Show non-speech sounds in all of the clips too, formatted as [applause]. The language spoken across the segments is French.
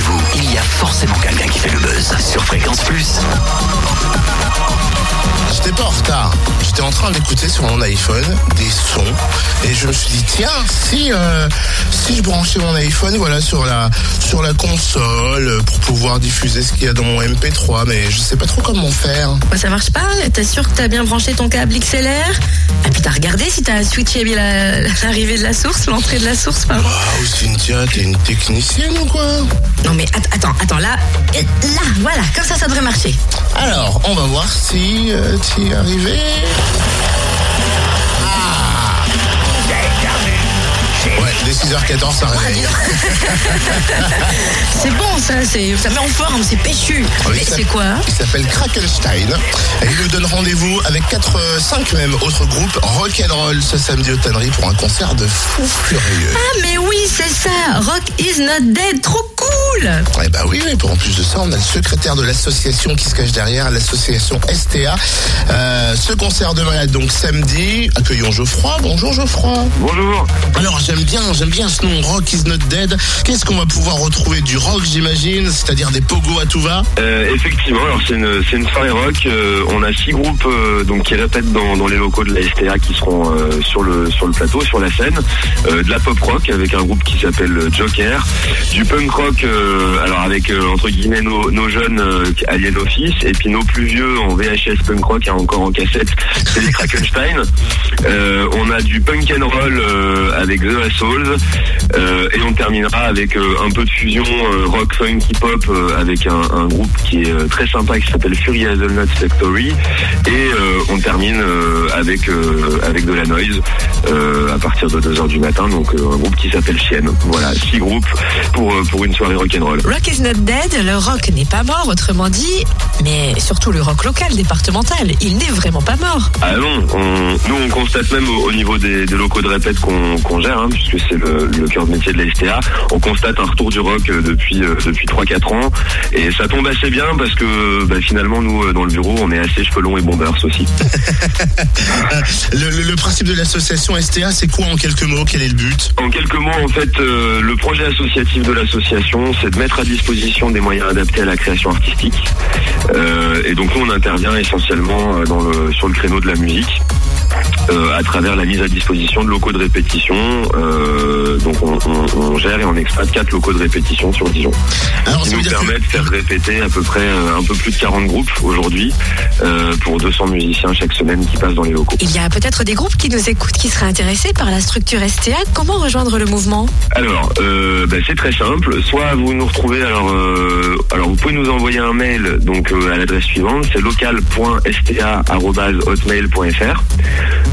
vous, il y a forcément quelqu'un qui fait le buzz sur Fréquence Plus. J'étais pas en retard. J'étais en train d'écouter sur mon iPhone des sons et je me suis dit tiens si euh, si je branchais mon iPhone voilà sur la sur la console pour pouvoir diffuser ce qu'il y a dans mon MP3 mais je sais pas trop comment faire. Bah, ça marche pas T'es sûr que t'as bien branché ton câble XLR Et puis t'as regardé si t'as switché l'arrivée de la source, l'entrée de la source, pardon Waouh Cynthia t'es une technicienne ou quoi? Non mais att- attends, attends, là, là, voilà, comme ça, ça devrait marcher. Alors on va voir si euh, tu es arrivé. 6h14 ça réveille. [laughs] C'est bon, ça, ça met en forme, c'est péchu. Oui, c'est quoi Il s'appelle Krakenstein et il nous donne rendez-vous avec 4, 5 même autres groupes rock'n'roll ce samedi au Tannery pour un concert de fou furieux. Ah mais oui, c'est ça Rock is not dead, trop cool Eh bah oui, oui, pour en plus de ça, on a le secrétaire de l'association qui se cache derrière, l'association STA. Euh, ce concert demain, donc samedi, accueillons Geoffroy. Bonjour Geoffroy. Bonjour. Alors j'aime bien, j'aime bien ce nom, Rock is not dead. Qu'est-ce qu'on va pouvoir retrouver Du rock j'imagine, c'est-à-dire des pogos à tout va? Euh, effectivement, alors c'est une, c'est une soirée rock. euh, on a six groupes euh, donc qui répètent dans, dans les locaux de la STA qui seront euh, sur le sur le plateau, sur la scène. Euh, de la pop rock avec un groupe qui s'appelle Joker, du punk rock euh, alors avec euh, entre guillemets nos, nos jeunes euh, Alien Office et puis nos plus vieux en VHS punk rock et encore en cassette, c'est les [laughs] Krakenstein. Euh, on a du punk and roll euh, avec The Assholes euh, et on terminera avec euh, un peu de fusion euh, rock funk hip hop euh, avec un, un groupe qui est très sympa qui s'appelle Fury Hazelnut Factory et on termine avec avec de la noise à partir de 2h du matin donc un groupe qui s'appelle Chienne. Voilà, six groupes pour pour une soirée rock'n'roll. Rock is not dead, le rock n'est pas mort, autrement dit, mais surtout le rock local, départemental, il n'est vraiment pas mort. Ah non, on- nous on constate même au, au niveau des, des locaux de répète qu'on qu'on hein, puisque c'est le, le cœur de métier de la STA, on constate un retour du rock euh, depuis euh, depuis 3-4 ans et ça tombe assez bien parce que bah, finalement nous euh, dans le bureau on est assez cheveux longs et bombers aussi. [laughs] le, le- le principe de l'association STA, c'est quoi en quelques mots? Quel est le but? En quelques mots, en fait, euh, le projet associatif de l'association, c'est de mettre à disposition des moyens adaptés à la création artistique. Euh, et donc nous, on intervient essentiellement dans le, sur le créneau de la musique. Euh, à travers la mise à disposition de locaux de répétition. Euh, donc on, on- on gère et on exploite quatre locaux de répétition sur Dijon. Alors qui nous que- permet de faire répéter à peu près euh, un peu plus de 40 groupes aujourd'hui euh, pour 200 musiciens chaque semaine qui passent dans les locaux. Il y a peut-être des groupes qui nous écoutent qui seraient intéressés par la structure STA. Comment rejoindre le mouvement? Alors, euh, bah, c'est très simple. Soit vous nous retrouvez, alors, euh, alors vous pouvez nous envoyer un mail donc euh, à l'adresse suivante, c'est local.sta@hotmail.fr.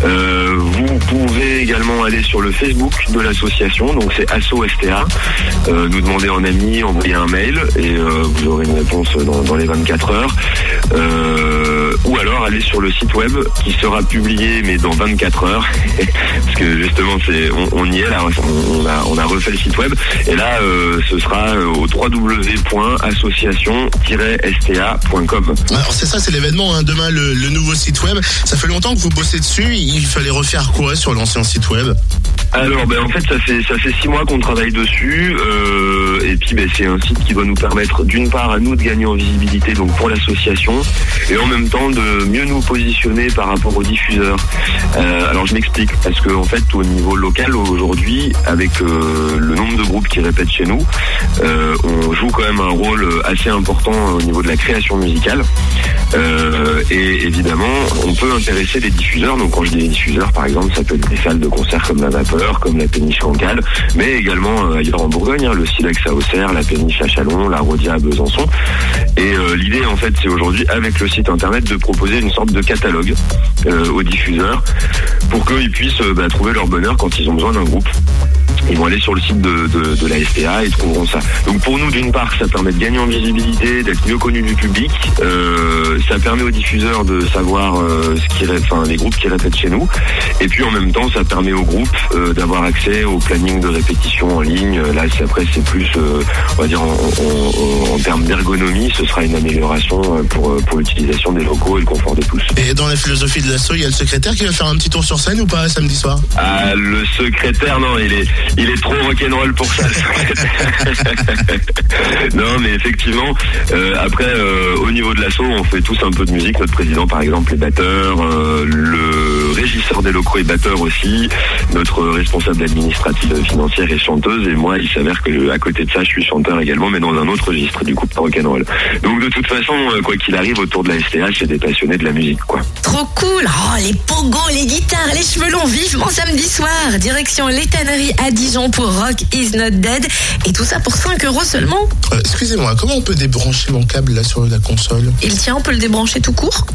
Euh, vous pouvez également aller sur le Facebook de l'association, donc c'est Asso STA. Euh, nous demander en ami, envoyer un mail et euh, vous aurez une réponse dans, dans les 24 heures. Ou alors aller sur le site web qui sera publié mais dans 24 heures [laughs] parce que justement c'est on, y est là on a, refait le site web et là euh, ce sera euh, au www.association-sta.com Alors c'est ça, c'est l'événement. hein. Demain, le nouveau site web. Ça fait longtemps que vous bossez dessus. Il fallait refaire quoi sur l'ancien site web? Alors, ben, en fait, ça fait ça fait six mois qu'on travaille dessus, euh, et puis ben, c'est un site qui doit nous permettre, d'une part, à nous de gagner en visibilité, donc pour l'association, et en même temps de mieux nous positionner par rapport aux diffuseurs. Euh, alors, je m'explique, parce que en fait, au niveau local aujourd'hui, avec euh, le nombre de groupes qui répètent chez nous, euh, on joue quand même un rôle assez important au niveau de la création musicale. Euh, et évidemment, on peut intéresser des diffuseurs. Donc, quand je dis diffuseurs, par exemple, ça peut être des salles de concert comme la Vapeur, comme la Péniche Cancale, mais également euh, ailleurs en Bourgogne, hein, le Silex à Auxerre, la Péniche à Chalon, la Rodia à Besançon. Et euh, l'idée, en fait, c'est aujourd'hui, avec le site internet, de proposer une sorte de catalogue euh, aux diffuseurs pour qu'ils puissent bah, trouver leur bonheur quand ils ont besoin d'un groupe. Ils vont aller sur le site de, de, de la STA et trouveront ça. Donc pour nous, d'une part, ça permet de gagner en visibilité, d'être mieux connu du public. Euh, ça permet aux diffuseurs de savoir euh, ce qui, enfin, les groupes qui répètent chez nous. Et puis en même temps, ça permet aux groupes euh, d'avoir accès au planning de répétition en ligne. Là, c'est- après, c'est plus, on va dire, en, en- en- en termes d'ergonomie, ce sera une amélioration pour, pour l'utilisation des locaux et le confort de tous. Et dans la philosophie de l'assaut, il y a le secrétaire qui va faire un petit tour sur scène ou pas samedi soir? Ah, le secrétaire, non, il est, il est trop rock'n'roll pour ça. [laughs] non, mais effectivement, euh, après, euh, au niveau de l'assaut, on fait tous un peu de musique. Notre président, par exemple, est batteur. euh, le régisseur des locaux est batteur aussi. Notre responsable administrative financière est chanteuse. Et moi, il s'avère que à côté de ça, je suis chanteur également, mais dans un autre registre, du coup, pas rock'n'roll. Donc, de toute façon, quoi qu'il arrive, autour de la STH, c'est des passionnés de la musique, quoi. Trop cool Oh, les pogos, les guitares, les cheveux longs, vivement samedi soir Direction les tanneries à Dijon pour Rock Is Not Dead. Et tout ça pour 5 euros seulement. Euh, Excusez-moi, comment on peut débrancher mon câble là sur la console? Il tient, on peut le débrancher tout court